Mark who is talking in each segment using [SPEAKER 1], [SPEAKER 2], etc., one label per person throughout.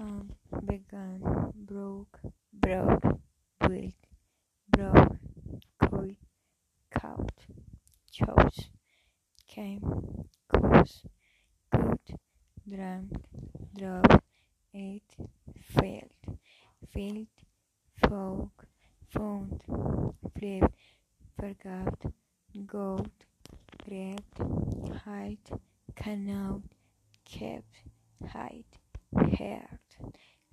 [SPEAKER 1] Come, began, broke, broke, built, broke, could, caught, chose, came, cause, could, drank, drove, ate, failed, filled, folk, found, flipped, forgot, got, grabbed, hide, canal, kept, hide, heard,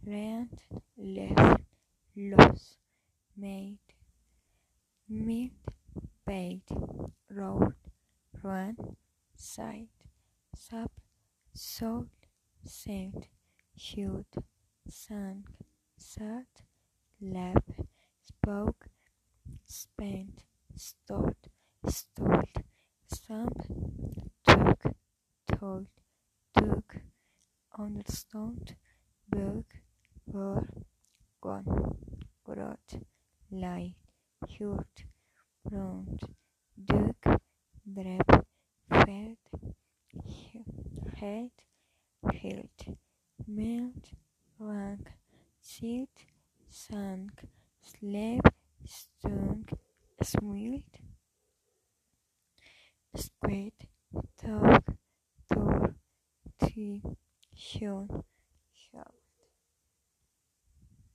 [SPEAKER 1] rent, left, lost, made, met, paid, road, run, sight, sub, sold, sent, shoot, sank, sat, lap, spoke, spent, stood, stood, stump, took, told, took, understood, book, were, gone, got, lie, hurt, round, dug, drap, fed, head, held, melt, rank, sit, sank, slept, stunk, smelt, squid, dog, door, tree, shown, show.